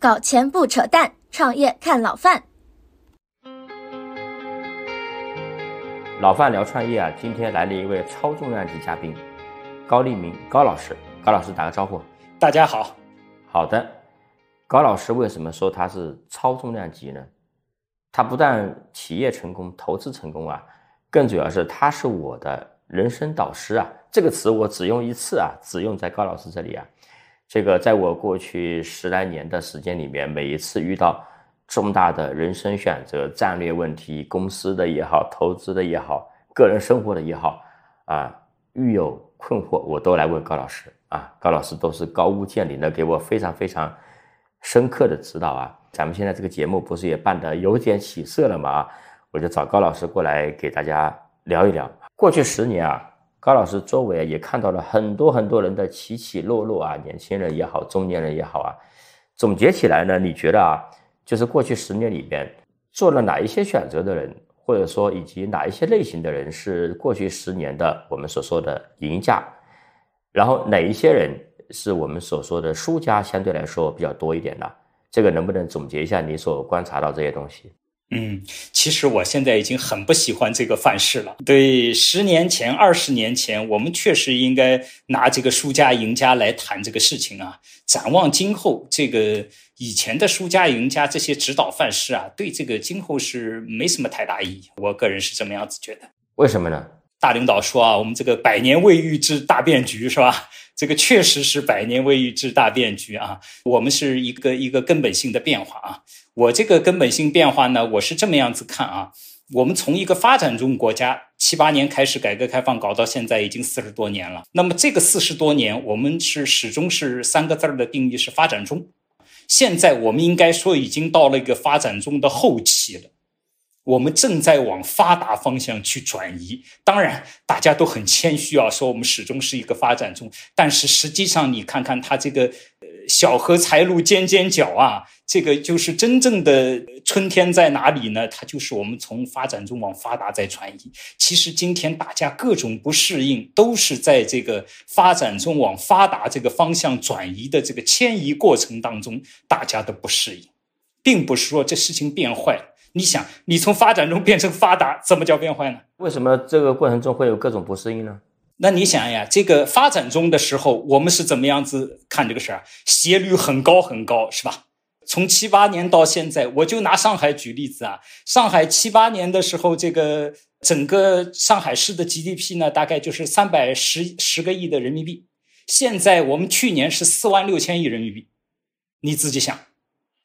搞钱不扯淡，创业看老范。老范聊创业啊，今天来了一位超重量级嘉宾，高立明高老师。高老师打个招呼。大家好。好的。高老师为什么说他是超重量级呢？他不但企业成功、投资成功啊，更主要是他是我的人生导师啊。这个词我只用一次啊，只用在高老师这里啊。这个在我过去十来年的时间里面，每一次遇到重大的人生选择、战略问题，公司的也好，投资的也好，个人生活的也好，啊，遇有困惑，我都来问高老师啊。高老师都是高屋建瓴的，给我非常非常深刻的指导啊。咱们现在这个节目不是也办得有点起色了吗？啊我就找高老师过来给大家聊一聊。过去十年啊。高老师周围也看到了很多很多人的起起落落啊，年轻人也好，中年人也好啊。总结起来呢，你觉得啊，就是过去十年里边做了哪一些选择的人，或者说以及哪一些类型的人是过去十年的我们所说的赢家，然后哪一些人是我们所说的输家，相对来说比较多一点的？这个能不能总结一下你所观察到这些东西？嗯，其实我现在已经很不喜欢这个范式了。对，十年前、二十年前，我们确实应该拿这个输家、赢家来谈这个事情啊。展望今后，这个以前的输家、赢家这些指导范式啊，对这个今后是没什么太大意义。我个人是这么样子觉得。为什么呢？大领导说啊，我们这个百年未遇之大变局是吧？这个确实是百年未遇之大变局啊。我们是一个一个根本性的变化啊。我这个根本性变化呢，我是这么样子看啊。我们从一个发展中国家七八年开始改革开放，搞到现在已经四十多年了。那么这个四十多年，我们是始终是三个字儿的定义是发展中。现在我们应该说已经到了一个发展中的后期了。我们正在往发达方向去转移，当然大家都很谦虚啊，说我们始终是一个发展中。但是实际上，你看看它这个呃小荷才露尖尖角啊，这个就是真正的春天在哪里呢？它就是我们从发展中往发达在转移。其实今天大家各种不适应，都是在这个发展中往发达这个方向转移的这个迁移过程当中，大家的不适应，并不是说这事情变坏。你想，你从发展中变成发达，怎么叫变坏呢？为什么这个过程中会有各种不适应呢？那你想呀，这个发展中的时候，我们是怎么样子看这个事儿？斜率很高很高，是吧？从七八年到现在，我就拿上海举例子啊。上海七八年的时候，这个整个上海市的 GDP 呢，大概就是三百十十个亿的人民币。现在我们去年是四万六千亿人民币，你自己想，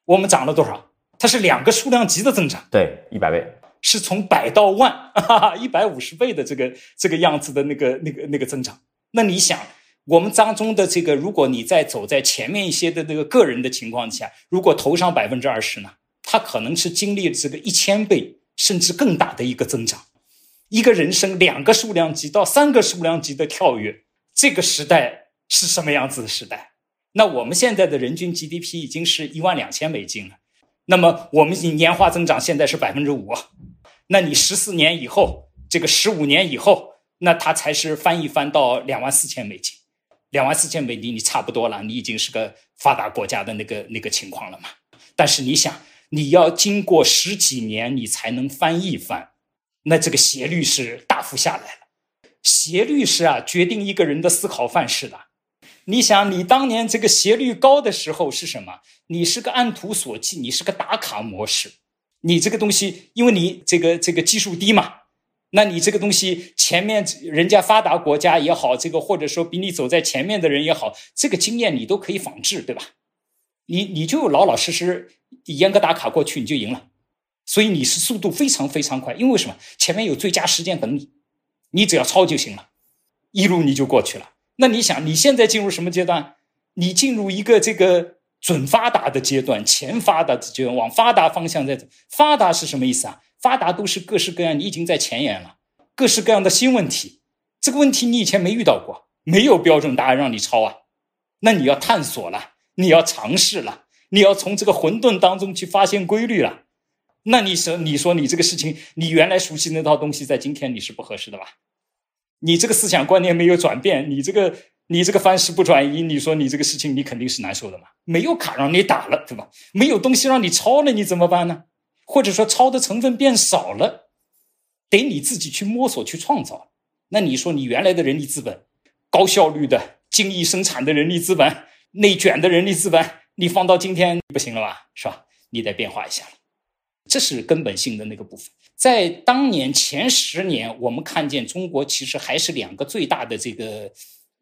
我们涨了多少？它是两个数量级的增长，对，一百倍，是从百到万，一百五十倍的这个这个样子的那个那个那个增长。那你想，我们当中的这个，如果你在走在前面一些的那个个人的情况下，如果投上百分之二十呢，他可能是经历这个一千倍甚至更大的一个增长。一个人生两个数量级到三个数量级的跳跃，这个时代是什么样子的时代？那我们现在的人均 GDP 已经是一万两千美金了。那么我们年化增长现在是百分之五，那你十四年以后，这个十五年以后，那它才是翻一翻到两万四千美金，两万四千美金你差不多了，你已经是个发达国家的那个那个情况了嘛。但是你想，你要经过十几年你才能翻一番，那这个斜率是大幅下来了。斜率是啊，决定一个人的思考范式的。你想，你当年这个斜率高的时候是什么？你是个按图索骥，你是个打卡模式。你这个东西，因为你这个这个技术低嘛，那你这个东西前面人家发达国家也好，这个或者说比你走在前面的人也好，这个经验你都可以仿制，对吧？你你就老老实实严格打卡过去，你就赢了。所以你是速度非常非常快，因为什么？前面有最佳时间等你，你只要抄就行了，一路你就过去了。那你想，你现在进入什么阶段？你进入一个这个准发达的阶段，前发达的阶段，往发达方向在走。发达是什么意思啊？发达都是各式各样，你已经在前沿了，各式各样的新问题。这个问题你以前没遇到过，没有标准答案让你抄啊。那你要探索了，你要尝试了，你要从这个混沌当中去发现规律了。那你说，你说你这个事情，你原来熟悉那套东西，在今天你是不合适的吧？你这个思想观念没有转变，你这个你这个方式不转移，你说你这个事情你肯定是难受的嘛？没有卡让你打了，对吧？没有东西让你抄了，你怎么办呢？或者说抄的成分变少了，得你自己去摸索去创造。那你说你原来的人力资本，高效率的精益生产的人力资本，内卷的人力资本，你放到今天不行了吧？是吧？你得变化一下了。这是根本性的那个部分。在当年前十年，我们看见中国其实还是两个最大的这个。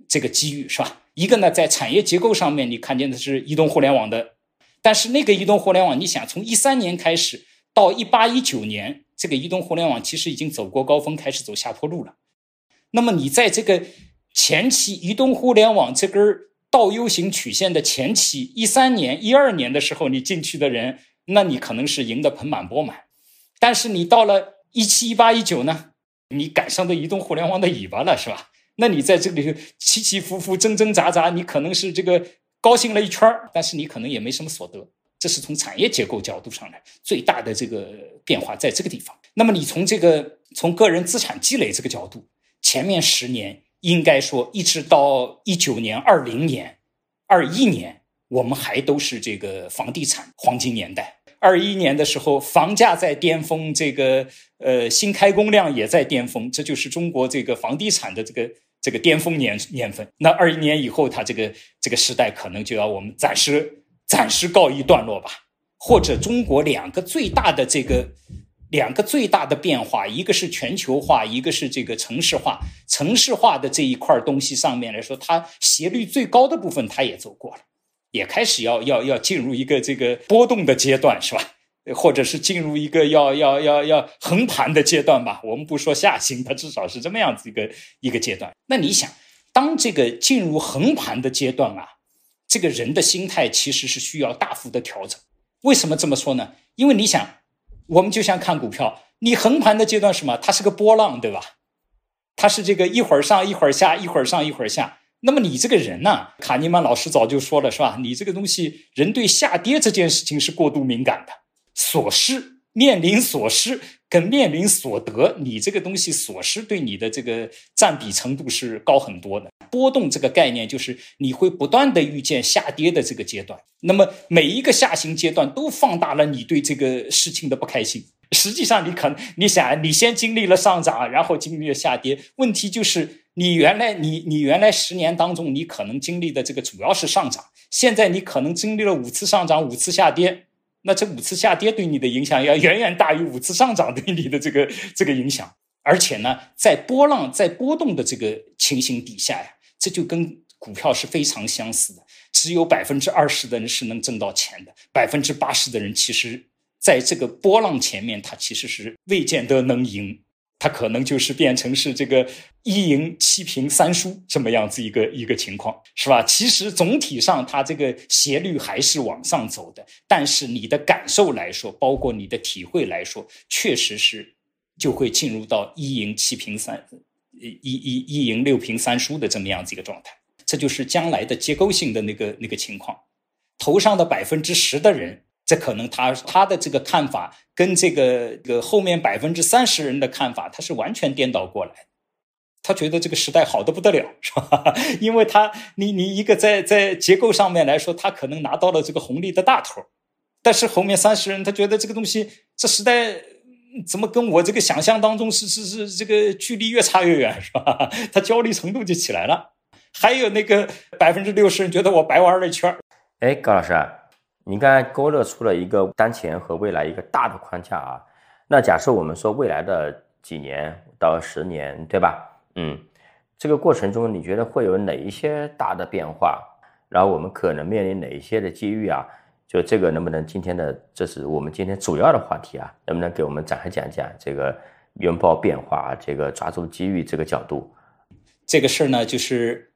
这个机遇是吧？一个呢，在产业结构上面，你看见的是移动互联网的，但是那个移动互联网，你想从一三年开始到一八一九年，这个移动互联网其实已经走过高峰，开始走下坡路了。那么你在这个前期，移动互联网这根倒 U 型曲线的前期，一三年、一二年的时候，你进去的人，那你可能是赢得盆满钵满。但是你到了一七、一八、一九呢，你赶上的移动互联网的尾巴了，是吧？那你在这里起起伏伏、挣挣扎扎，你可能是这个高兴了一圈但是你可能也没什么所得。这是从产业结构角度上来最大的这个变化，在这个地方。那么你从这个从个人资产积累这个角度，前面十年应该说一直到一九年、二零年、二一年，我们还都是这个房地产黄金年代。二一年的时候，房价在巅峰，这个呃新开工量也在巅峰，这就是中国这个房地产的这个这个巅峰年年份。那二一年以后，它这个这个时代可能就要我们暂时暂时告一段落吧。或者中国两个最大的这个两个最大的变化，一个是全球化，一个是这个城市化。城市化的这一块东西上面来说，它斜率最高的部分，它也走过了。也开始要要要进入一个这个波动的阶段，是吧？或者是进入一个要要要要横盘的阶段吧？我们不说下行，它至少是这么样子一个一个阶段。那你想，当这个进入横盘的阶段啊，这个人的心态其实是需要大幅的调整。为什么这么说呢？因为你想，我们就像看股票，你横盘的阶段什么？它是个波浪，对吧？它是这个一会儿上一会儿下，一会儿上一会儿下。那么你这个人呢？卡尼曼老师早就说了，是吧？你这个东西，人对下跌这件事情是过度敏感的。所失面临所失跟面临所得，你这个东西所失对你的这个占比程度是高很多的。波动这个概念就是你会不断的遇见下跌的这个阶段。那么每一个下行阶段都放大了你对这个事情的不开心。实际上，你可能你想，你先经历了上涨，然后经历了下跌，问题就是。你原来你你原来十年当中，你可能经历的这个主要是上涨，现在你可能经历了五次上涨，五次下跌，那这五次下跌对你的影响要远远大于五次上涨对你的这个这个影响。而且呢，在波浪在波动的这个情形底下呀，这就跟股票是非常相似的。只有百分之二十的人是能挣到钱的，百分之八十的人其实在这个波浪前面，他其实是未见得能赢。它可能就是变成是这个一赢七平三输这么样子一个一个情况，是吧？其实总体上它这个斜率还是往上走的，但是你的感受来说，包括你的体会来说，确实是就会进入到一赢七平三，一一一赢六平三输的这么样子一个状态。这就是将来的结构性的那个那个情况，头上的百分之十的人。这可能他他的这个看法跟这个个后面百分之三十人的看法，他是完全颠倒过来。他觉得这个时代好的不得了，是吧？因为他你你一个在在结构上面来说，他可能拿到了这个红利的大头，但是后面三十人他觉得这个东西这时代怎么跟我这个想象当中是是是这个距离越差越远，是吧？他焦虑程度就起来了。还有那个百分之六十人觉得我白玩了一圈哎，高老师。你刚才勾勒出了一个当前和未来一个大的框架啊，那假设我们说未来的几年到十年，对吧？嗯，这个过程中你觉得会有哪一些大的变化？然后我们可能面临哪一些的机遇啊？就这个能不能今天的这是我们今天主要的话题啊？能不能给我们展开讲讲这个拥抱变化，这个抓住机遇这个角度？这个事儿呢，就是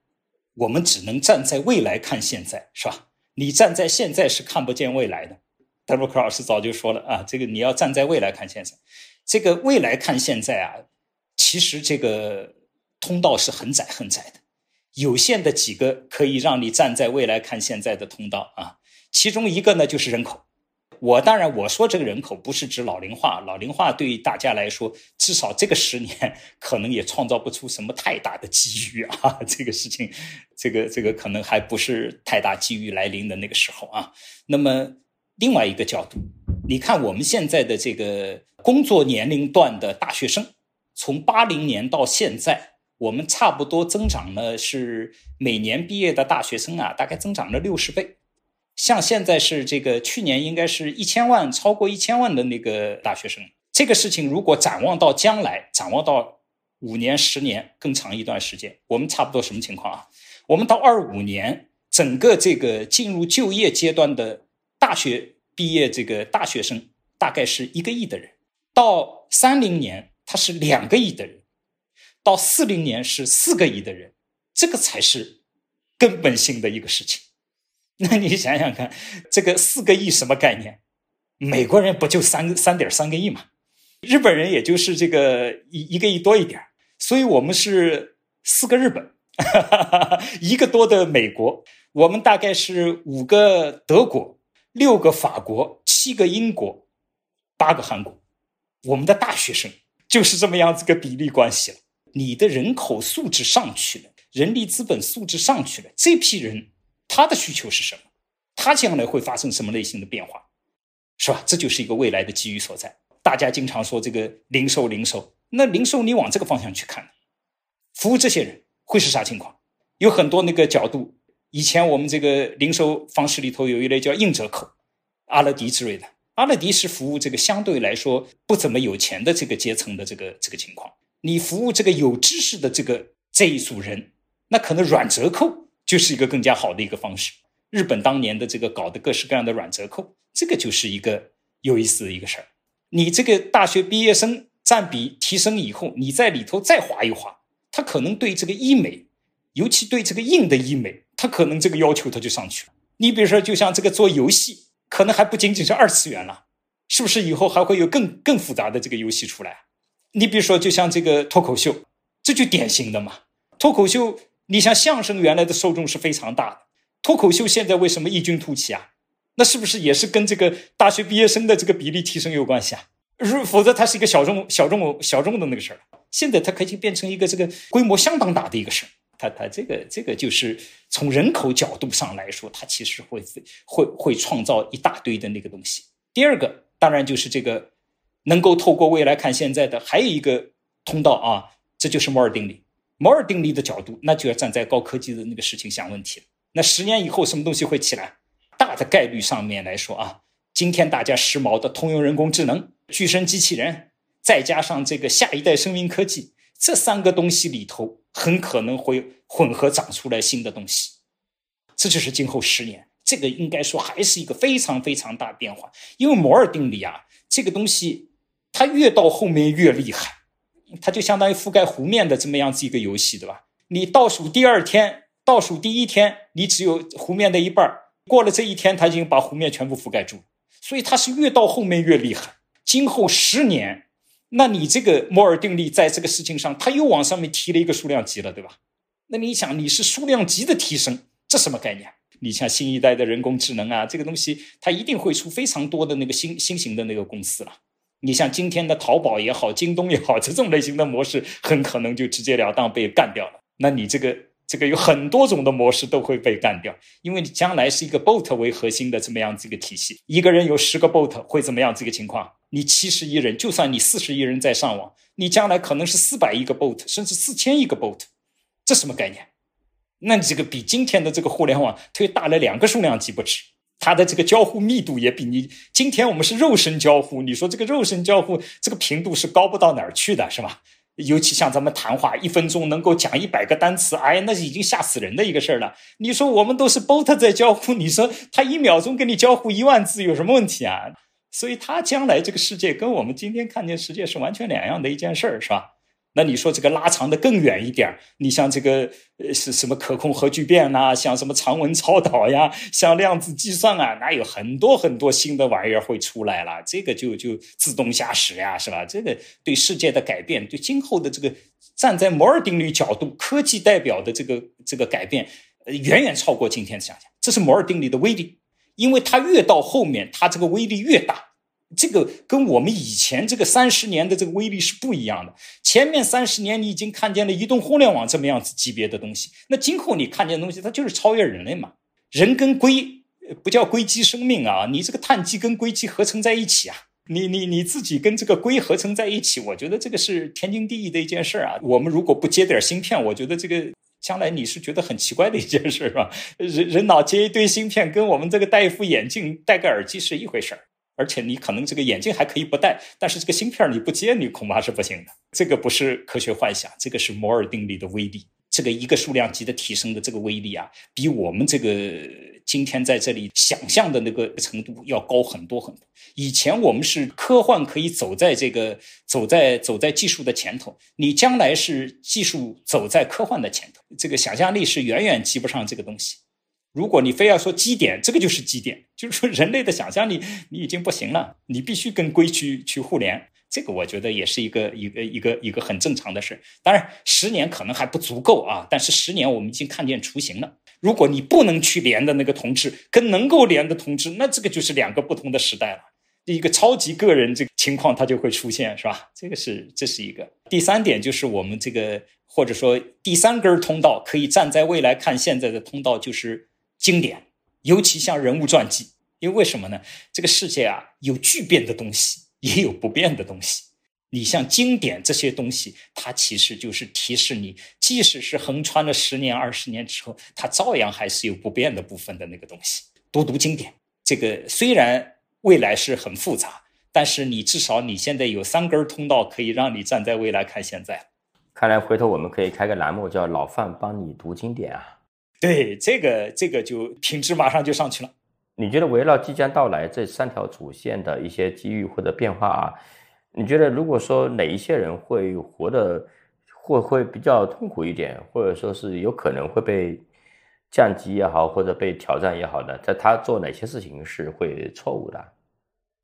我们只能站在未来看现在，是吧？你站在现在是看不见未来的，德鲁克老师早就说了啊，这个你要站在未来看现在，这个未来看现在啊，其实这个通道是很窄很窄的，有限的几个可以让你站在未来看现在的通道啊，其中一个呢就是人口，我当然我说这个人口不是指老龄化，老龄化对于大家来说，至少这个十年可能也创造不出什么太大的机遇啊。这个事情，这个这个可能还不是太大机遇来临的那个时候啊。那么另外一个角度，你看我们现在的这个工作年龄段的大学生，从八零年到现在，我们差不多增长呢是每年毕业的大学生啊，大概增长了六十倍。像现在是这个去年应该是一千万，超过一千万的那个大学生。这个事情如果展望到将来，展望到五年、十年更长一段时间，我们差不多什么情况啊？我们到二五年，整个这个进入就业阶段的大学毕业这个大学生大概是一个亿的人，到三零年他是两个亿的人，到四零年是四个亿的人，这个才是根本性的一个事情。那你想想看，这个四个亿什么概念？美国人不就三三点三个亿嘛？日本人也就是这个一一个亿多一点，所以我们是四个日本，哈哈哈哈一个多的美国，我们大概是五个德国，六个法国，七个英国，八个韩国。我们的大学生就是这么样子个比例关系了。你的人口素质上去了，人力资本素质上去了，这批人。他的需求是什么？他将来会发生什么类型的变化，是吧？这就是一个未来的机遇所在。大家经常说这个零售，零售，那零售你往这个方向去看，服务这些人会是啥情况？有很多那个角度。以前我们这个零售方式里头有一类叫硬折扣，阿乐迪之类的。阿乐迪是服务这个相对来说不怎么有钱的这个阶层的这个这个情况。你服务这个有知识的这个这一组人，那可能软折扣。就是一个更加好的一个方式。日本当年的这个搞的各式各样的软折扣，这个就是一个有意思的一个事儿。你这个大学毕业生占比提升以后，你在里头再划一划，他可能对这个医美，尤其对这个硬的医美，他可能这个要求他就上去了。你比如说，就像这个做游戏，可能还不仅仅是二次元了，是不是以后还会有更更复杂的这个游戏出来？你比如说，就像这个脱口秀，这就典型的嘛，脱口秀。你像相声原来的受众是非常大的，脱口秀现在为什么异军突起啊？那是不是也是跟这个大学毕业生的这个比例提升有关系啊？如否则它是一个小众、小众、小众的那个事儿。现在它可以变成一个这个规模相当大的一个事儿。它它这个这个就是从人口角度上来说，它其实会会会创造一大堆的那个东西。第二个当然就是这个能够透过未来看现在的，还有一个通道啊，这就是摩尔定律。摩尔定律的角度，那就要站在高科技的那个事情想问题了。那十年以后什么东西会起来？大的概率上面来说啊，今天大家时髦的通用人工智能、具身机器人，再加上这个下一代生命科技，这三个东西里头很可能会混合长出来新的东西。这就是今后十年，这个应该说还是一个非常非常大变化。因为摩尔定律啊，这个东西它越到后面越厉害。它就相当于覆盖湖面的这么样子一个游戏，对吧？你倒数第二天，倒数第一天，你只有湖面的一半过了这一天，它已经把湖面全部覆盖住。所以它是越到后面越厉害。今后十年，那你这个摩尔定律在这个事情上，它又往上面提了一个数量级了，对吧？那你想，你是数量级的提升，这什么概念？你像新一代的人工智能啊，这个东西它一定会出非常多的那个新新型的那个公司了。你像今天的淘宝也好，京东也好，这种类型的模式很可能就直截了当被干掉了。那你这个这个有很多种的模式都会被干掉，因为你将来是一个 bot 为核心的这么样子一个体系，一个人有十个 bot 会怎么样？这个情况，你七十亿人，就算你四十亿人在上网，你将来可能是四百亿个 bot，甚至四千亿个 bot，这什么概念？那你这个比今天的这个互联网推大了两个数量级不止。它的这个交互密度也比你今天我们是肉身交互，你说这个肉身交互这个频度是高不到哪儿去的，是吧？尤其像咱们谈话，一分钟能够讲一百个单词，哎，那是已经吓死人的一个事儿了。你说我们都是 bot 在交互，你说他一秒钟跟你交互一万字有什么问题啊？所以，他将来这个世界跟我们今天看见世界是完全两样的一件事儿，是吧？那你说这个拉长的更远一点你像这个呃是什么可控核聚变呐，像什么常温超导呀，像量子计算啊，那有很多很多新的玩意儿会出来了。这个就就自动驾驶呀，是吧？这个对世界的改变，对今后的这个站在摩尔定律角度，科技代表的这个这个改变，远远超过今天的想象。这是摩尔定律的威力。因为它越到后面，它这个威力越大。这个跟我们以前这个三十年的这个威力是不一样的。前面三十年你已经看见了移动互联网这么样子级别的东西，那今后你看见的东西，它就是超越人类嘛？人跟硅不叫硅基生命啊，你这个碳基跟硅基合成在一起啊，你你你自己跟这个硅合成在一起，我觉得这个是天经地义的一件事儿啊。我们如果不接点芯片，我觉得这个将来你是觉得很奇怪的一件事，是吧？人人脑接一堆芯片，跟我们这个戴一副眼镜、戴个耳机是一回事儿。而且你可能这个眼镜还可以不戴，但是这个芯片你不接，你恐怕是不行的。这个不是科学幻想，这个是摩尔定律的威力。这个一个数量级的提升的这个威力啊，比我们这个今天在这里想象的那个程度要高很多很多。以前我们是科幻可以走在这个走在走在技术的前头，你将来是技术走在科幻的前头，这个想象力是远远及不上这个东西。如果你非要说基点，这个就是基点，就是说人类的想象力你已经不行了，你必须跟规矩去互联，这个我觉得也是一个一个一个一个很正常的事。当然，十年可能还不足够啊，但是十年我们已经看见雏形了。如果你不能去连的那个同志跟能够连的同志，那这个就是两个不同的时代了。一个超级个人这个情况它就会出现，是吧？这个是这是一个。第三点就是我们这个或者说第三根通道可以站在未来看现在的通道就是。经典，尤其像人物传记，因为为什么呢？这个世界啊，有巨变的东西，也有不变的东西。你像经典这些东西，它其实就是提示你，即使是横穿了十年、二十年之后，它照样还是有不变的部分的那个东西。读读经典，这个虽然未来是很复杂，但是你至少你现在有三根通道可以让你站在未来看现在。看来回头我们可以开个栏目，叫“老范帮你读经典”啊。对这个，这个就品质马上就上去了。你觉得围绕即将到来这三条主线的一些机遇或者变化啊，你觉得如果说哪一些人会活得会会比较痛苦一点，或者说是有可能会被降级也好，或者被挑战也好呢？在他做哪些事情是会错误的？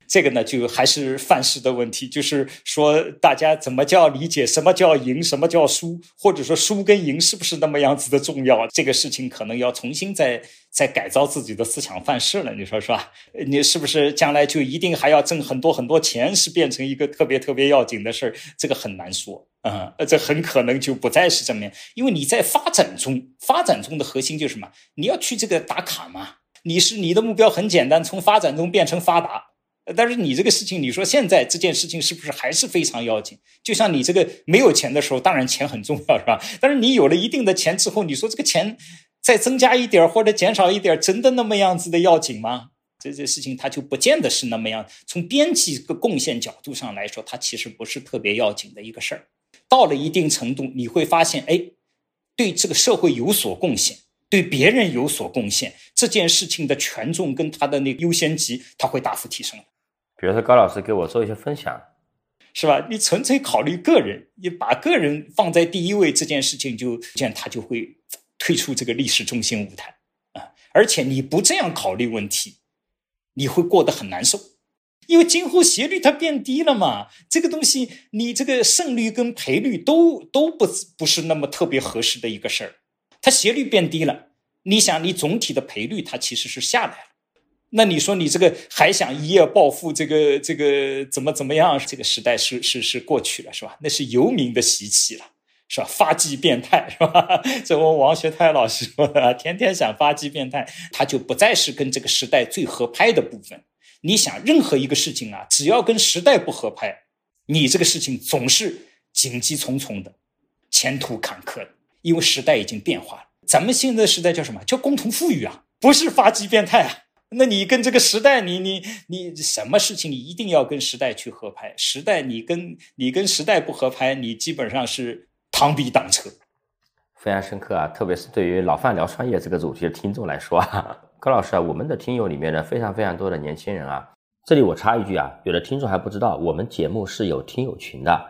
这个呢，就还是范式的问题，就是说大家怎么叫理解什么叫赢，什么叫输，或者说输跟赢是不是那么样子的重要？这个事情可能要重新再再改造自己的思想范式了。你说是吧？你是不是将来就一定还要挣很多很多钱，是变成一个特别特别要紧的事儿？这个很难说啊，这很可能就不再是这么样，因为你在发展中，发展中的核心就是什么？你要去这个打卡嘛？你是你的目标很简单，从发展中变成发达。但是你这个事情，你说现在这件事情是不是还是非常要紧？就像你这个没有钱的时候，当然钱很重要，是吧？但是你有了一定的钱之后，你说这个钱再增加一点或者减少一点，真的那么样子的要紧吗？这这事情它就不见得是那么样。从边际个贡献角度上来说，它其实不是特别要紧的一个事儿。到了一定程度，你会发现，哎，对这个社会有所贡献，对别人有所贡献，这件事情的权重跟它的那个优先级，它会大幅提升。比如说高老师给我做一些分享，是吧？你纯粹考虑个人，你把个人放在第一位，这件事情就这样，他就会退出这个历史中心舞台啊！而且你不这样考虑问题，你会过得很难受，因为今后斜率它变低了嘛。这个东西，你这个胜率跟赔率都都不不是那么特别合适的一个事儿。它斜率变低了，你想，你总体的赔率它其实是下来了。那你说你这个还想一夜暴富？这个这个怎么怎么样？这个时代是是是过去了，是吧？那是游民的习气了，是吧？发迹变态，是吧？这我王学泰老师说的，天天想发迹变态，他就不再是跟这个时代最合拍的部分。你想，任何一个事情啊，只要跟时代不合拍，你这个事情总是荆棘重重的，前途坎坷的，因为时代已经变化了。咱们现在时代叫什么？叫共同富裕啊，不是发迹变态啊。那你跟这个时代，你你你什么事情你一定要跟时代去合拍？时代你跟你跟时代不合拍，你基本上是螳臂挡车。非常深刻啊，特别是对于老范聊创业这个主题的听众来说啊，高老师啊，我们的听友里面呢，非常非常多的年轻人啊。这里我插一句啊，有的听众还不知道，我们节目是有听友群的，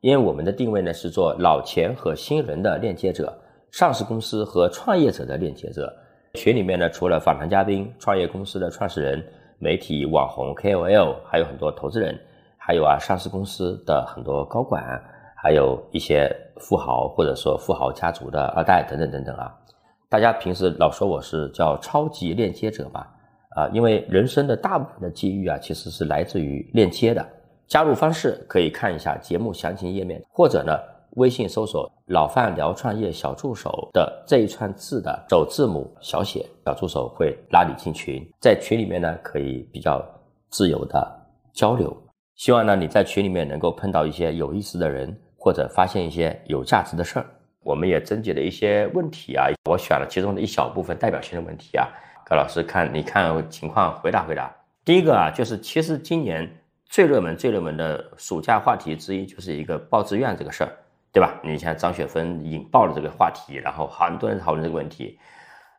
因为我们的定位呢是做老钱和新人的链接者，上市公司和创业者的链接者。群里面呢，除了访谈嘉宾、创业公司的创始人、媒体网红 KOL，还有很多投资人，还有啊上市公司的很多高管，还有一些富豪或者说富豪家族的二代等等等等啊。大家平时老说我是叫超级链接者吧，啊，因为人生的大部分的机遇啊，其实是来自于链接的。加入方式可以看一下节目详情页面，或者呢，微信搜索“老范聊创业小助手”的这一串字的首字母小写，小助手会拉你进群，在群里面呢，可以比较自由的交流。希望呢，你在群里面能够碰到一些有意思的人，或者发现一些有价值的事儿。我们也征集了一些问题啊，我选了其中的一小部分代表性的问题啊，高老师看你看情况回答回答。第一个啊，就是其实今年。最热门、最热门的暑假话题之一就是一个报志愿这个事儿，对吧？你像张雪峰引爆了这个话题，然后很多人讨论这个问题。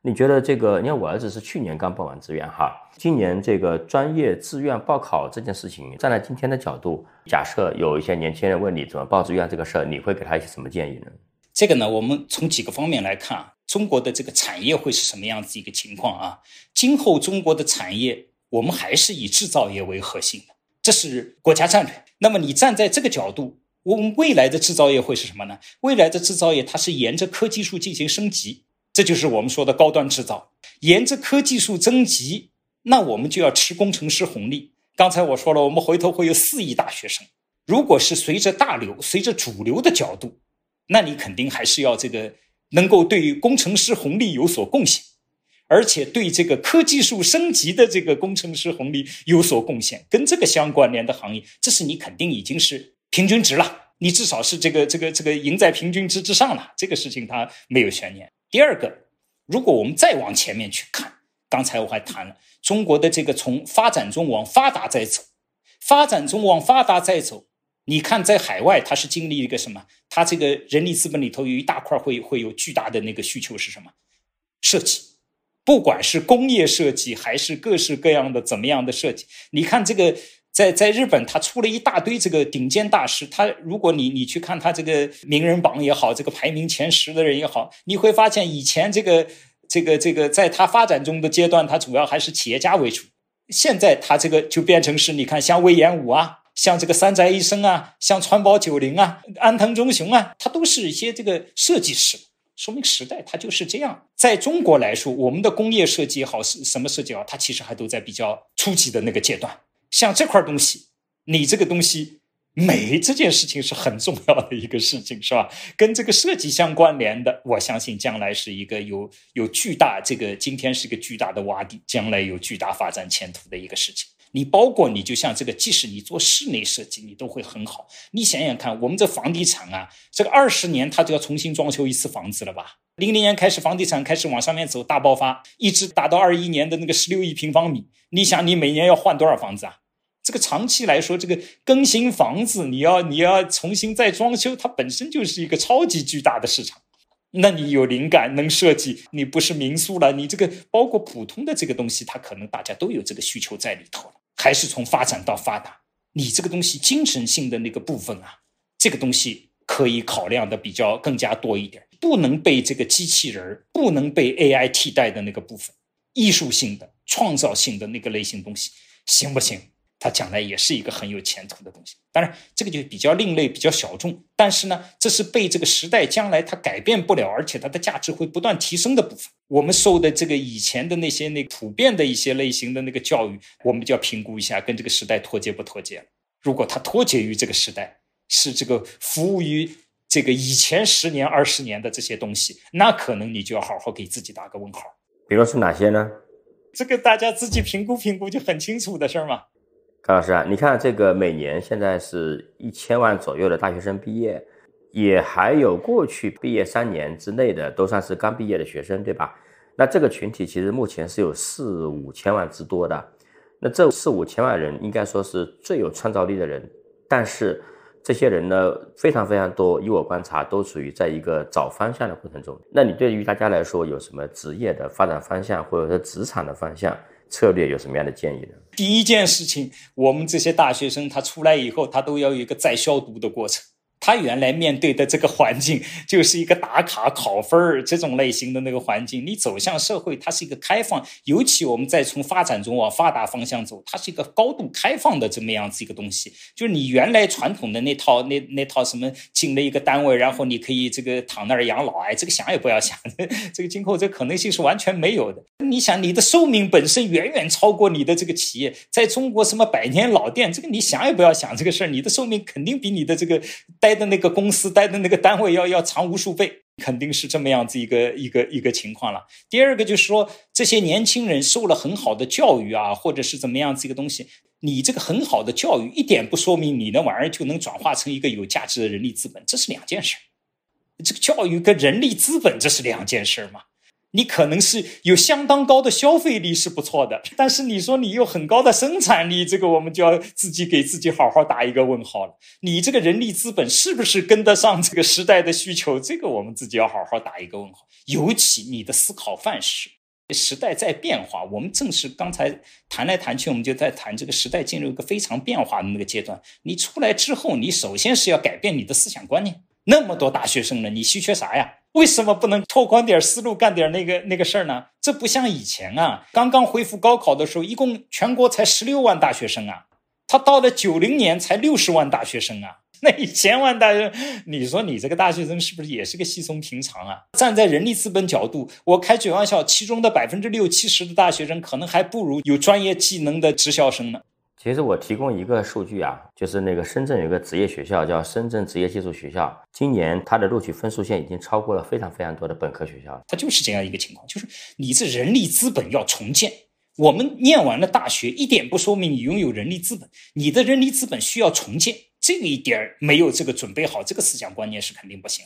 你觉得这个？你看我儿子是去年刚报完志愿哈，今年这个专业志愿报考这件事情，站在今天的角度，假设有一些年轻人问你怎么报志愿这个事儿，你会给他一些什么建议呢？这个呢，我们从几个方面来看，中国的这个产业会是什么样子一个情况啊？今后中国的产业，我们还是以制造业为核心的。这是国家战略。那么你站在这个角度，我们未来的制造业会是什么呢？未来的制造业它是沿着科技术进行升级，这就是我们说的高端制造。沿着科技术增级，那我们就要吃工程师红利。刚才我说了，我们回头会有四亿大学生。如果是随着大流、随着主流的角度，那你肯定还是要这个能够对工程师红利有所贡献。而且对这个科技术升级的这个工程师红利有所贡献，跟这个相关联的行业，这是你肯定已经是平均值了，你至少是这个这个这个赢在平均值之上了，这个事情它没有悬念。第二个，如果我们再往前面去看，刚才我还谈了中国的这个从发展中往发达再走，发展中往发达再走，你看在海外它是经历一个什么？它这个人力资本里头有一大块会会有巨大的那个需求是什么？设计。不管是工业设计还是各式各样的怎么样的设计，你看这个在在日本，他出了一大堆这个顶尖大师。他如果你你去看他这个名人榜也好，这个排名前十的人也好，你会发现以前这个这个这个在他发展中的阶段，他主要还是企业家为主。现在他这个就变成是，你看像魏延武啊，像这个山宅一生啊，像川宝九龄啊，安藤忠雄啊，他都是一些这个设计师。说明时代它就是这样。在中国来说，我们的工业设计也好，是什么设计也好，它其实还都在比较初级的那个阶段。像这块东西，你这个东西美这件事情是很重要的一个事情，是吧？跟这个设计相关联的，我相信将来是一个有有巨大这个今天是一个巨大的洼地，将来有巨大发展前途的一个事情。你包括你就像这个，即使你做室内设计，你都会很好。你想想看，我们这房地产啊，这个二十年它就要重新装修一次房子了吧？零零年开始，房地产开始往上面走，大爆发，一直达到二一年的那个十六亿平方米。你想，你每年要换多少房子啊？这个长期来说，这个更新房子，你要你要重新再装修，它本身就是一个超级巨大的市场。那你有灵感能设计，你不是民宿了，你这个包括普通的这个东西，它可能大家都有这个需求在里头了。还是从发展到发达，你这个东西精神性的那个部分啊，这个东西可以考量的比较更加多一点，不能被这个机器人不能被 AI 替代的那个部分，艺术性的、创造性的那个类型东西，行不行？它将来也是一个很有前途的东西，当然这个就比较另类、比较小众，但是呢，这是被这个时代将来它改变不了，而且它的价值会不断提升的部分。我们受的这个以前的那些那普遍的一些类型的那个教育，我们就要评估一下跟这个时代脱节不脱节。如果它脱节于这个时代，是这个服务于这个以前十年、二十年的这些东西，那可能你就要好好给自己打个问号。比如是哪些呢？这个大家自己评估评估就很清楚的事儿嘛。高老师啊，你看这个每年现在是一千万左右的大学生毕业，也还有过去毕业三年之内的都算是刚毕业的学生，对吧？那这个群体其实目前是有四五千万之多的。那这四五千万人应该说是最有创造力的人，但是这些人呢非常非常多，以我观察都属于在一个找方向的过程中。那你对于大家来说有什么职业的发展方向，或者说职场的方向？策略有什么样的建议呢？第一件事情，我们这些大学生他出来以后，他都要有一个再消毒的过程。他原来面对的这个环境就是一个打卡考分儿这种类型的那个环境。你走向社会，它是一个开放，尤其我们再从发展中往发达方向走，它是一个高度开放的这么样子一个东西。就是你原来传统的那套那那套什么进了一个单位，然后你可以这个躺那儿养老，哎，这个想也不要想，这个今后这可能性是完全没有的。你想，你的寿命本身远远超过你的这个企业，在中国什么百年老店，这个你想也不要想这个事儿，你的寿命肯定比你的这个待。待的那个公司，待的那个单位要要长无数倍，肯定是这么样子一个一个一个情况了。第二个就是说，这些年轻人受了很好的教育啊，或者是怎么样子一个东西，你这个很好的教育一点不说明你那玩意儿就能转化成一个有价值的人力资本，这是两件事。这个教育跟人力资本这是两件事嘛？你可能是有相当高的消费力是不错的，但是你说你有很高的生产力，这个我们就要自己给自己好好打一个问号了。你这个人力资本是不是跟得上这个时代的需求？这个我们自己要好好打一个问号。尤其你的思考范式，时代在变化，我们正是刚才谈来谈去，我们就在谈这个时代进入一个非常变化的那个阶段。你出来之后，你首先是要改变你的思想观念。那么多大学生了，你稀缺啥呀？为什么不能拓宽点思路，干点那个那个事儿呢？这不像以前啊，刚刚恢复高考的时候，一共全国才十六万大学生啊，他到了九零年才六十万大学生啊，那一千万大学，你说你这个大学生是不是也是个稀松平常啊？站在人力资本角度，我开句玩笑，其中的百分之六七十的大学生，可能还不如有专业技能的职校生呢。其实我提供一个数据啊，就是那个深圳有个职业学校叫深圳职业技术学校，今年它的录取分数线已经超过了非常非常多的本科学校。它就是这样一个情况，就是你这人力资本要重建。我们念完了大学，一点不说明你拥有人力资本，你的人力资本需要重建。这个一点没有这个准备好，这个思想观念是肯定不行。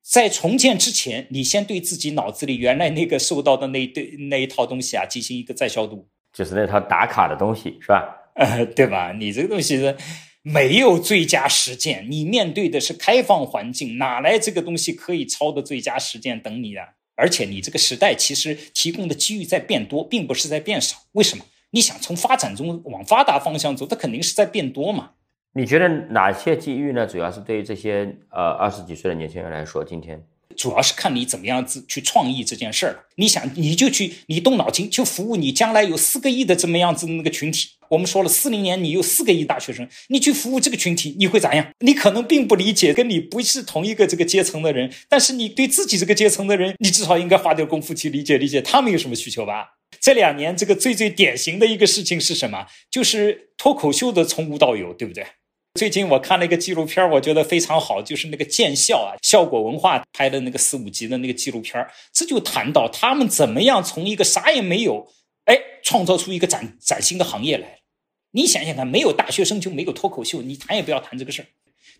在重建之前，你先对自己脑子里原来那个受到的那对那一套东西啊进行一个再消毒，就是那套打卡的东西，是吧？呃，对吧？你这个东西是没有最佳实践，你面对的是开放环境，哪来这个东西可以抄的最佳实践等你啊？而且你这个时代其实提供的机遇在变多，并不是在变少。为什么？你想从发展中往发达方向走，它肯定是在变多嘛？你觉得哪些机遇呢？主要是对于这些呃二十几岁的年轻人来说，今天。主要是看你怎么样子去创意这件事儿你想，你就去，你动脑筋，就服务你将来有四个亿的这么样子的那个群体。我们说了，四零年你有四个亿大学生，你去服务这个群体，你会咋样？你可能并不理解，跟你不是同一个这个阶层的人，但是你对自己这个阶层的人，你至少应该花点功夫去理解理解他们有什么需求吧。这两年这个最最典型的一个事情是什么？就是脱口秀的从无到有，对不对？最近我看了一个纪录片，我觉得非常好，就是那个建校啊，效果文化拍的那个四五集的那个纪录片这就谈到他们怎么样从一个啥也没有，哎，创造出一个崭崭新的行业来。你想想看，没有大学生就没有脱口秀，你谈也不要谈这个事儿。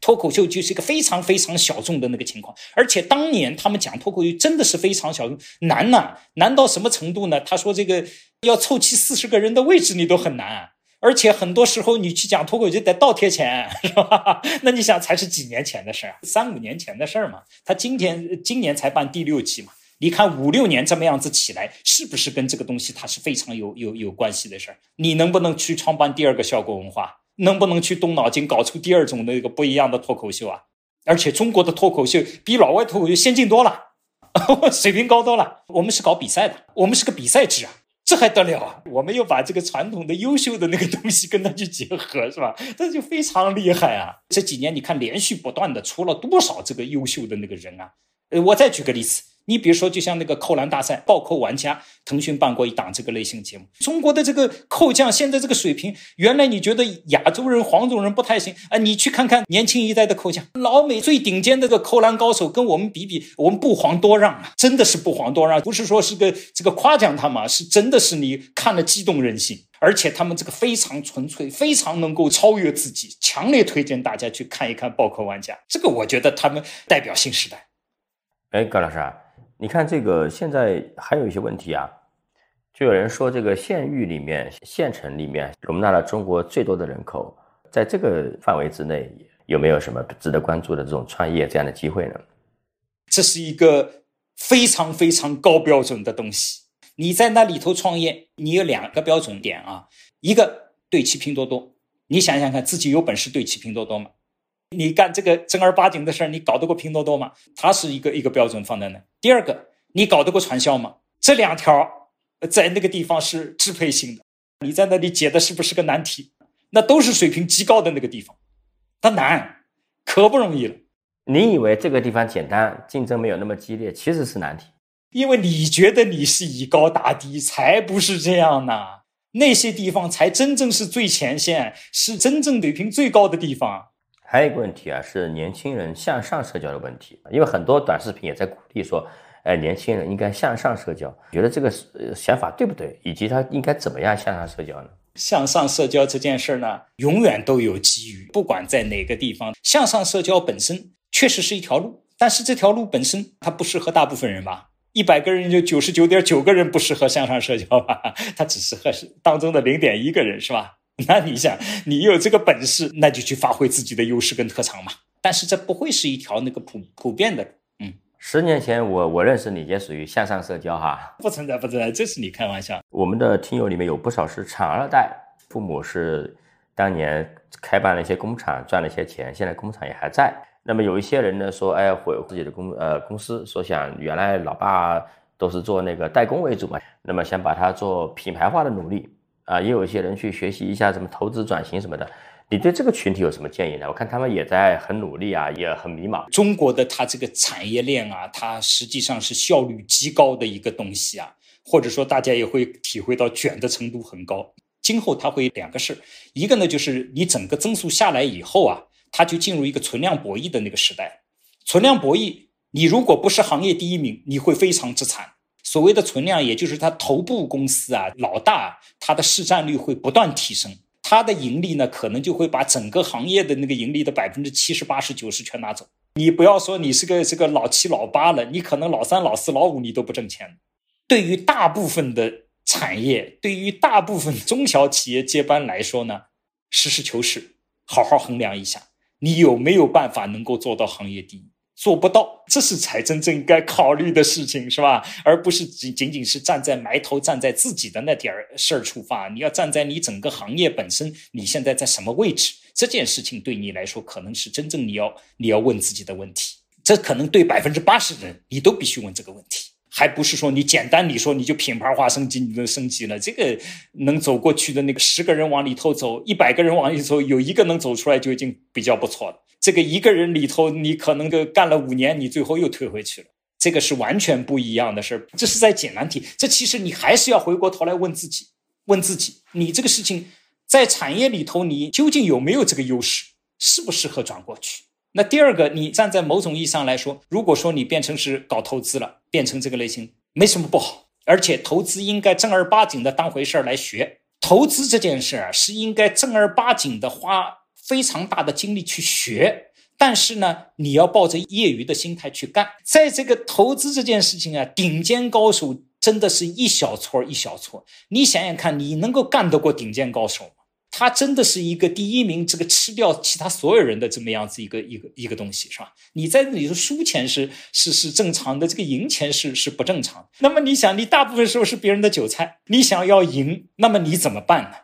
脱口秀就是一个非常非常小众的那个情况，而且当年他们讲脱口秀真的是非常小众，难呐，难到什么程度呢？他说这个要凑齐四十个人的位置，你都很难。而且很多时候你去讲脱口秀得倒贴钱，是吧？那你想才是几年前的事儿，三五年前的事儿嘛。他今天今年才办第六期嘛，你看五六年这么样子起来，是不是跟这个东西它是非常有有有关系的事儿？你能不能去创办第二个效果文化？能不能去动脑筋搞出第二种那个不一样的脱口秀啊？而且中国的脱口秀比老外脱口秀先进多了，水平高多了。我们是搞比赛的，我们是个比赛制啊。这还得了啊！我们又把这个传统的优秀的那个东西跟它去结合，是吧？这就非常厉害啊！这几年你看，连续不断的出了多少这个优秀的那个人啊？呃，我再举个例子。你比如说，就像那个扣篮大赛，暴扣玩家，腾讯办过一档这个类型节目。中国的这个扣将现在这个水平，原来你觉得亚洲人、黄种人不太行啊？你去看看年轻一代的扣将，老美最顶尖的这个扣篮高手，跟我们比比，我们不遑多让啊！真的是不遑多让，不是说是个这个夸奖他们，是真的是你看了激动人心，而且他们这个非常纯粹，非常能够超越自己，强烈推荐大家去看一看暴扣玩家。这个我觉得他们代表新时代。哎，高老师。你看这个，现在还有一些问题啊，就有人说这个县域里面、县城里面容纳了中国最多的人口，在这个范围之内，有没有什么值得关注的这种创业这样的机会呢？这是一个非常非常高标准的东西。你在那里头创业，你有两个标准点啊，一个对齐拼多多，你想想看，自己有本事对齐拼多多吗？你干这个正儿八经的事儿，你搞得过拼多多吗？它是一个一个标准放在那。第二个，你搞得过传销吗？这两条在那个地方是支配性的，你在那里解的是不是个难题？那都是水平极高的那个地方，它难，可不容易了。你以为这个地方简单，竞争没有那么激烈，其实是难题。因为你觉得你是以高打低，才不是这样呢。那些地方才真正是最前线，是真正水平最高的地方。还有一个问题啊，是年轻人向上社交的问题。因为很多短视频也在鼓励说，哎，年轻人应该向上社交。觉得这个想法对不对？以及他应该怎么样向上社交呢？向上社交这件事儿呢，永远都有机遇，不管在哪个地方。向上社交本身确实是一条路，但是这条路本身它不适合大部分人吧。一百个人就九十九点九个人不适合向上社交吧，他只适合是当中的零点一个人是吧？那你想，你有这个本事，那就去发挥自己的优势跟特长嘛。但是这不会是一条那个普普遍的，嗯。十年前我我认识你也属于向上社交哈，不存在不存在，这是你开玩笑。我们的听友里面有不少是厂二代，父母是当年开办了一些工厂赚了一些钱，现在工厂也还在。那么有一些人呢说，哎，回自己的公呃公司，说想原来老爸都是做那个代工为主嘛，那么想把它做品牌化的努力啊，也有一些人去学习一下什么投资转型什么的。你对这个群体有什么建议呢？我看他们也在很努力啊，也很迷茫。中国的它这个产业链啊，它实际上是效率极高的一个东西啊，或者说大家也会体会到卷的程度很高。今后它会两个事一个呢就是你整个增速下来以后啊。它就进入一个存量博弈的那个时代，存量博弈，你如果不是行业第一名，你会非常之惨。所谓的存量，也就是它头部公司啊，老大，它的市占率会不断提升，它的盈利呢，可能就会把整个行业的那个盈利的百分之七十、八十、九十全拿走。你不要说你是个这个老七、老八了，你可能老三、老四、老五你都不挣钱。对于大部分的产业，对于大部分中小企业接班来说呢，实事求是，好好衡量一下。你有没有办法能够做到行业第一？做不到，这是才真正该考虑的事情，是吧？而不是仅仅仅是站在埋头站在自己的那点事儿出发。你要站在你整个行业本身，你现在在什么位置？这件事情对你来说，可能是真正你要你要问自己的问题。这可能对百分之八十的人，你都必须问这个问题。还不是说你简单你说你就品牌化升级，你就升级了？这个能走过去的那个十个人往里头走，一百个人往里走，有一个能走出来就已经比较不错了。这个一个人里头，你可能个干了五年，你最后又退回去了，这个是完全不一样的事儿。这是在解难题。这其实你还是要回过头来问自己，问自己，你这个事情在产业里头，你究竟有没有这个优势，适不适合转过去？那第二个，你站在某种意义上来说，如果说你变成是搞投资了，变成这个类型，没什么不好。而且投资应该正儿八经的当回事儿来学。投资这件事儿是应该正儿八经的花非常大的精力去学。但是呢，你要抱着业余的心态去干。在这个投资这件事情啊，顶尖高手真的是一小撮一小撮。你想想看，你能够干得过顶尖高手吗？他真的是一个第一名，这个吃掉其他所有人的这么样子一个一个一个东西，是吧？你在里头输钱是是是正常的，这个赢钱是是不正常。那么你想，你大部分时候是别人的韭菜，你想要赢，那么你怎么办呢？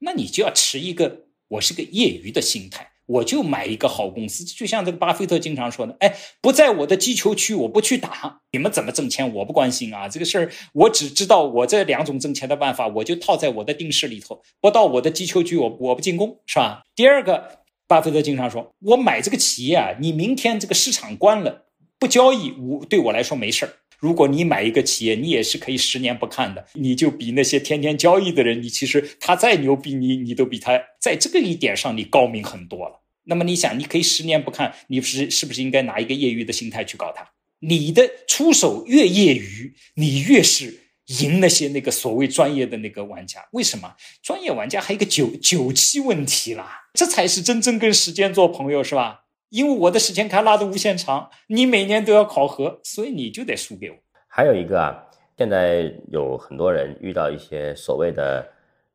那你就要持一个我是个业余的心态。我就买一个好公司，就像这个巴菲特经常说的，哎，不在我的击球区，我不去打。你们怎么挣钱，我不关心啊。这个事儿，我只知道我这两种挣钱的办法，我就套在我的定式里头。不到我的击球区，我我不进攻，是吧？第二个，巴菲特经常说，我买这个企业啊，你明天这个市场关了，不交易，我对我来说没事儿。如果你买一个企业，你也是可以十年不看的，你就比那些天天交易的人，你其实他再牛逼，你你都比他在这个一点上你高明很多了。那么你想，你可以十年不看，你是是不是应该拿一个业余的心态去搞它？你的出手越业余，你越是赢那些那个所谓专业的那个玩家。为什么？专业玩家还有一个久久期问题啦，这才是真正跟时间做朋友，是吧？因为我的时间卡拉的无限长，你每年都要考核，所以你就得输给我。还有一个啊，现在有很多人遇到一些所谓的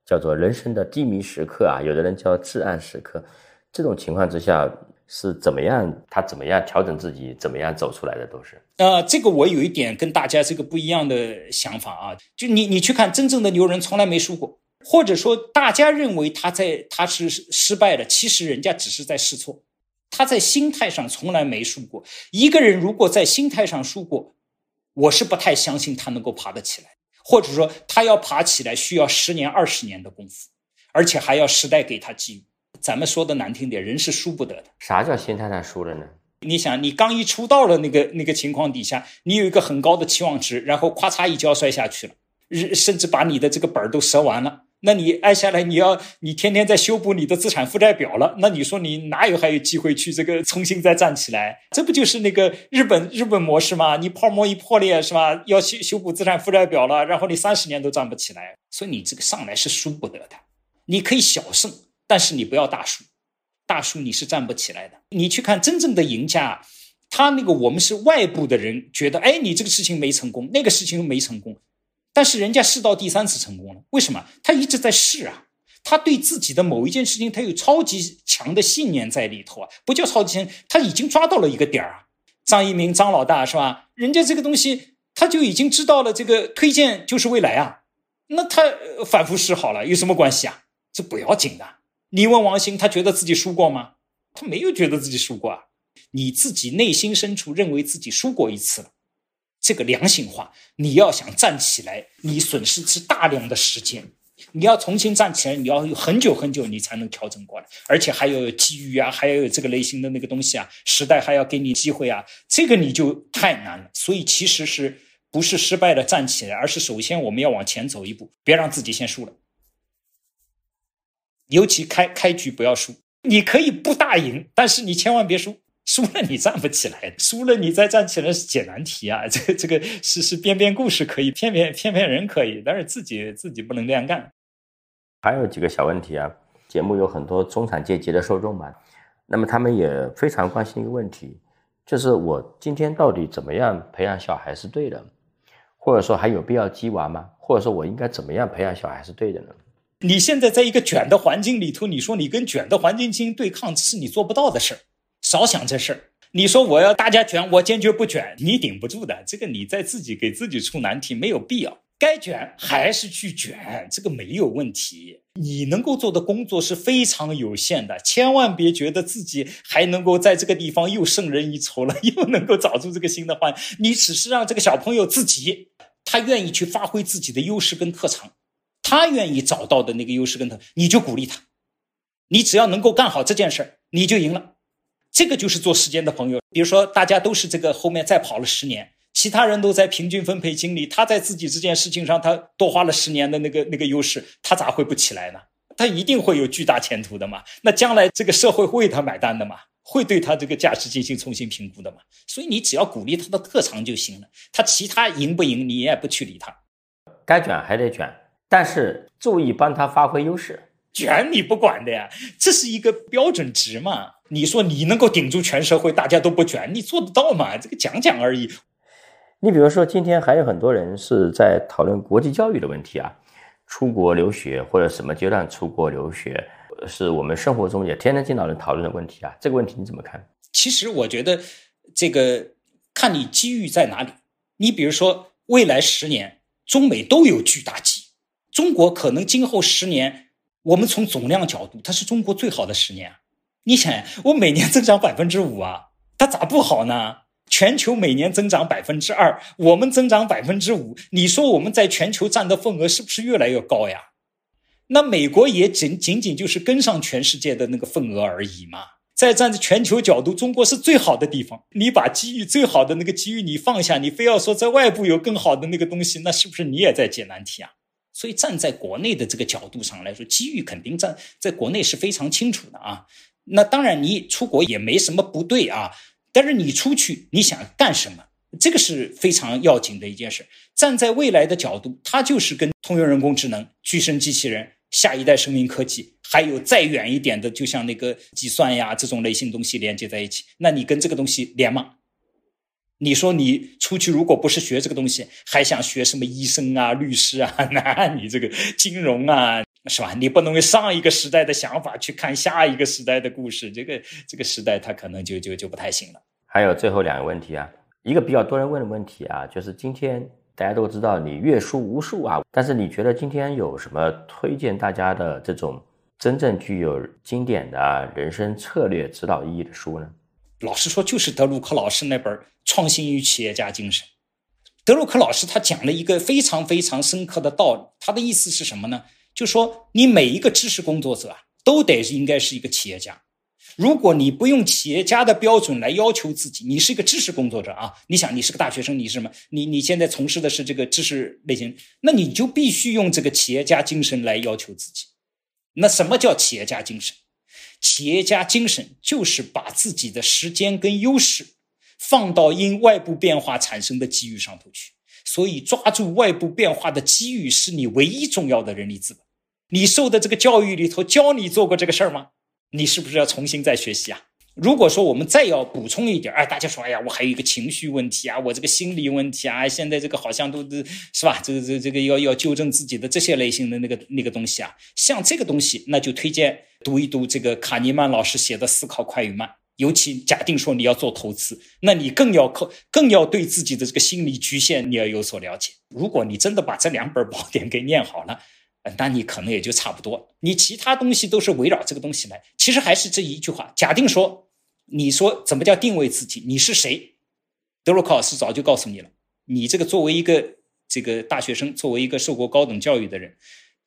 叫做人生的低迷时刻啊，有的人叫至暗时刻。这种情况之下是怎么样？他怎么样调整自己？怎么样走出来的？都是呃，这个我有一点跟大家这个不一样的想法啊。就你你去看真正的牛人，从来没输过，或者说大家认为他在他是失败的，其实人家只是在试错。他在心态上从来没输过。一个人如果在心态上输过，我是不太相信他能够爬得起来，或者说他要爬起来需要十年、二十年的功夫，而且还要时代给他机遇。咱们说的难听点，人是输不得的。啥叫心态上输了呢？你想，你刚一出道了，那个那个情况底下，你有一个很高的期望值，然后咵嚓一跤摔下去了，甚至把你的这个本儿都折完了。那你挨下来，你要你天天在修补你的资产负债表了，那你说你哪有还有机会去这个重新再站起来？这不就是那个日本日本模式吗？你泡沫一破裂是吧？要修修补资产负债表了，然后你三十年都站不起来，所以你这个上来是输不得的。你可以小胜，但是你不要大输。大输，你是站不起来的。你去看真正的赢家，他那个我们是外部的人觉得，哎，你这个事情没成功，那个事情没成功，但是人家试到第三次成功了，为什么？他一直在试啊，他对自己的某一件事情，他有超级强的信念在里头啊，不叫超级，他已经抓到了一个点儿啊。张一鸣，张老大是吧？人家这个东西，他就已经知道了，这个推荐就是未来啊，那他反复试好了，有什么关系啊？这不要紧的。你问王兴，他觉得自己输过吗？他没有觉得自己输过啊。你自己内心深处认为自己输过一次了，这个良性化，你要想站起来，你损失是大量的时间。你要重新站起来，你要有很久很久，你才能调整过来，而且还有机遇啊，还要有这个类型的那个东西啊，时代还要给你机会啊，这个你就太难了。所以其实是不是失败的站起来，而是首先我们要往前走一步，别让自己先输了。尤其开开局不要输，你可以不大赢，但是你千万别输，输了你站不起来，输了你再站起来是解难题啊！这个这个是是编编故事可以，骗骗骗骗人可以，但是自己自己不能这样干。还有几个小问题啊，节目有很多中产阶级的受众嘛，那么他们也非常关心一个问题，就是我今天到底怎么样培养小孩是对的，或者说还有必要鸡娃吗？或者说我应该怎么样培养小孩是对的呢？你现在在一个卷的环境里头，你说你跟卷的环境进行对抗，这是你做不到的事儿。少想这事儿。你说我要大家卷，我坚决不卷，你顶不住的。这个你在自己给自己出难题，没有必要。该卷还是去卷，这个没有问题。你能够做的工作是非常有限的，千万别觉得自己还能够在这个地方又胜人一筹了，又能够找出这个新的环。你只是让这个小朋友自己，他愿意去发挥自己的优势跟特长。他愿意找到的那个优势跟他，你就鼓励他，你只要能够干好这件事儿，你就赢了。这个就是做时间的朋友。比如说，大家都是这个后面再跑了十年，其他人都在平均分配精力，他在自己这件事情上他多花了十年的那个 那个优势，他咋会不起来呢？他一定会有巨大前途的嘛。那将来这个社会会为他买单的嘛，会对他这个价值进行重新评估的嘛。所以你只要鼓励他的特长就行了，他其他赢不赢你也不去理他，该卷还得卷。但是注意帮他发挥优势，卷你不管的呀，这是一个标准值嘛。你说你能够顶住全社会，大家都不卷，你做得到吗？这个讲讲而已。你比如说，今天还有很多人是在讨论国际教育的问题啊，出国留学或者什么阶段出国留学，是我们生活中也天天见到人讨论的问题啊。这个问题你怎么看？其实我觉得，这个看你机遇在哪里。你比如说，未来十年，中美都有巨大机遇。中国可能今后十年，我们从总量角度，它是中国最好的十年。你想，我每年增长百分之五啊，它咋不好呢？全球每年增长百分之二，我们增长百分之五，你说我们在全球占的份额是不是越来越高呀？那美国也仅仅仅就是跟上全世界的那个份额而已嘛。在站在全球角度，中国是最好的地方。你把机遇最好的那个机遇你放下，你非要说在外部有更好的那个东西，那是不是你也在解难题啊？所以站在国内的这个角度上来说，机遇肯定在在国内是非常清楚的啊。那当然，你出国也没什么不对啊。但是你出去，你想干什么？这个是非常要紧的一件事。站在未来的角度，它就是跟通用人工智能、具身机器人、下一代生命科技，还有再远一点的，就像那个计算呀这种类型东西连接在一起。那你跟这个东西连吗？你说你出去如果不是学这个东西，还想学什么医生啊、律师啊？那你这个金融啊，是吧？你不能用上一个时代的想法去看下一个时代的故事，这个这个时代它可能就就就不太行了。还有最后两个问题啊，一个比较多人问的问题啊，就是今天大家都知道你阅书无数啊，但是你觉得今天有什么推荐大家的这种真正具有经典的人生策略指导意义的书呢？老实说，就是德鲁克老师那本《创新与企业家精神》。德鲁克老师他讲了一个非常非常深刻的道理，他的意思是什么呢？就说你每一个知识工作者啊，都得应该是一个企业家。如果你不用企业家的标准来要求自己，你是一个知识工作者啊，你想你是个大学生，你是什么？你你现在从事的是这个知识类型，那你就必须用这个企业家精神来要求自己。那什么叫企业家精神？企业家精神就是把自己的时间跟优势放到因外部变化产生的机遇上头去，所以抓住外部变化的机遇是你唯一重要的人力资本。你受的这个教育里头教你做过这个事儿吗？你是不是要重新再学习啊？如果说我们再要补充一点，哎，大家说，哎呀，我还有一个情绪问题啊，我这个心理问题啊，现在这个好像都是是吧？这个这这个要要纠正自己的这些类型的那个那个东西啊，像这个东西，那就推荐读一读这个卡尼曼老师写的《思考快与慢》，尤其假定说你要做投资，那你更要靠更要对自己的这个心理局限你要有所了解。如果你真的把这两本宝典给念好了。那你可能也就差不多，你其他东西都是围绕这个东西来。其实还是这一句话：假定说，你说怎么叫定位自己？你是谁？德鲁克老师早就告诉你了。你这个作为一个这个大学生，作为一个受过高等教育的人，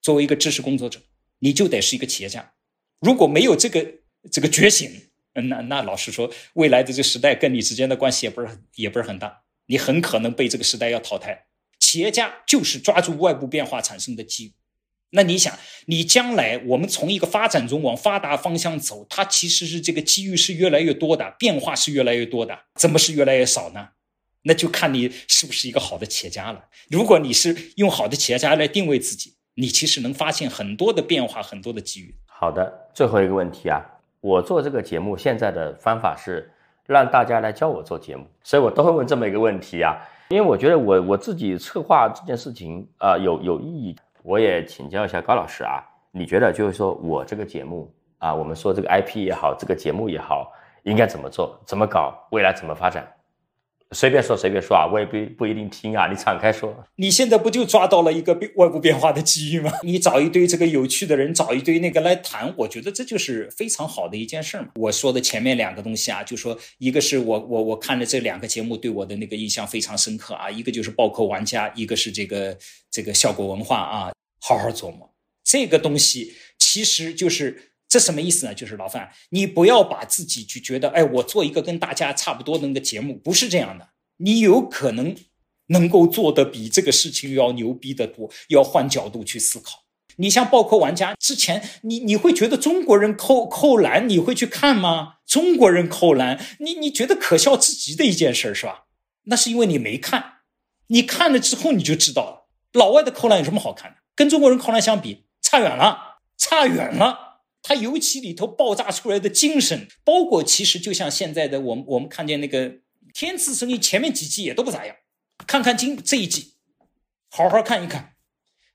作为一个知识工作者，你就得是一个企业家。如果没有这个这个觉醒，那那老实说，未来的这个时代跟你之间的关系也不是也不是很大，你很可能被这个时代要淘汰。企业家就是抓住外部变化产生的机遇。那你想，你将来我们从一个发展中往发达方向走，它其实是这个机遇是越来越多的，变化是越来越多的，怎么是越来越少呢？那就看你是不是一个好的企业家了。如果你是用好的企业家来定位自己，你其实能发现很多的变化，很多的机遇。好的，最后一个问题啊，我做这个节目现在的方法是让大家来教我做节目，所以我都会问这么一个问题啊，因为我觉得我我自己策划这件事情啊有有意义。我也请教一下高老师啊，你觉得就是说我这个节目啊，我们说这个 IP 也好，这个节目也好，应该怎么做，怎么搞，未来怎么发展？随便说随便说啊，我也不不一定听啊，你敞开说。你现在不就抓到了一个变外部变化的机遇吗？你找一堆这个有趣的人，找一堆那个来谈，我觉得这就是非常好的一件事嘛。我说的前面两个东西啊，就说一个是我我我看了这两个节目对我的那个印象非常深刻啊，一个就是暴扣玩家，一个是这个这个效果文化啊。好好琢磨这个东西，其实就是这什么意思呢？就是老范，你不要把自己就觉得，哎，我做一个跟大家差不多的那个节目，不是这样的。你有可能能够做的比这个事情要牛逼的多，要换角度去思考。你像暴扣玩家之前，你你会觉得中国人扣扣篮，你会去看吗？中国人扣篮，你你觉得可笑至极的一件事是吧？那是因为你没看，你看了之后你就知道了，老外的扣篮有什么好看的？跟中国人扣篮相比，差远了，差远了。他尤其里头爆炸出来的精神，包括其实就像现在的我们，我们看见那个天赐声音前面几季也都不咋样，看看今这一季，好好看一看，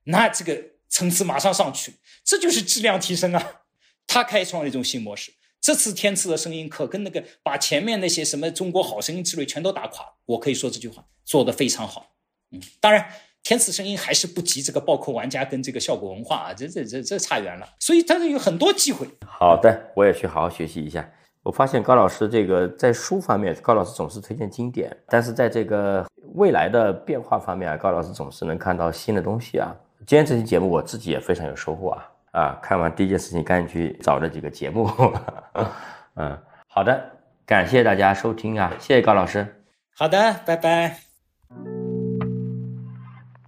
那这个层次马上上去，这就是质量提升啊。他开创了一种新模式。这次天赐的声音可跟那个把前面那些什么中国好声音之类全都打垮，我可以说这句话做得非常好。嗯，当然。天赐声音还是不及这个暴扣玩家跟这个效果文化啊，这这这这差远了。所以它是有很多机会。好的，我也去好好学习一下。我发现高老师这个在书方面，高老师总是推荐经典，但是在这个未来的变化方面啊，高老师总是能看到新的东西啊。今天这期节目我自己也非常有收获啊啊！看完第一件事情，赶紧去找这几个节目。嗯，好的，感谢大家收听啊，谢谢高老师。好的，拜拜。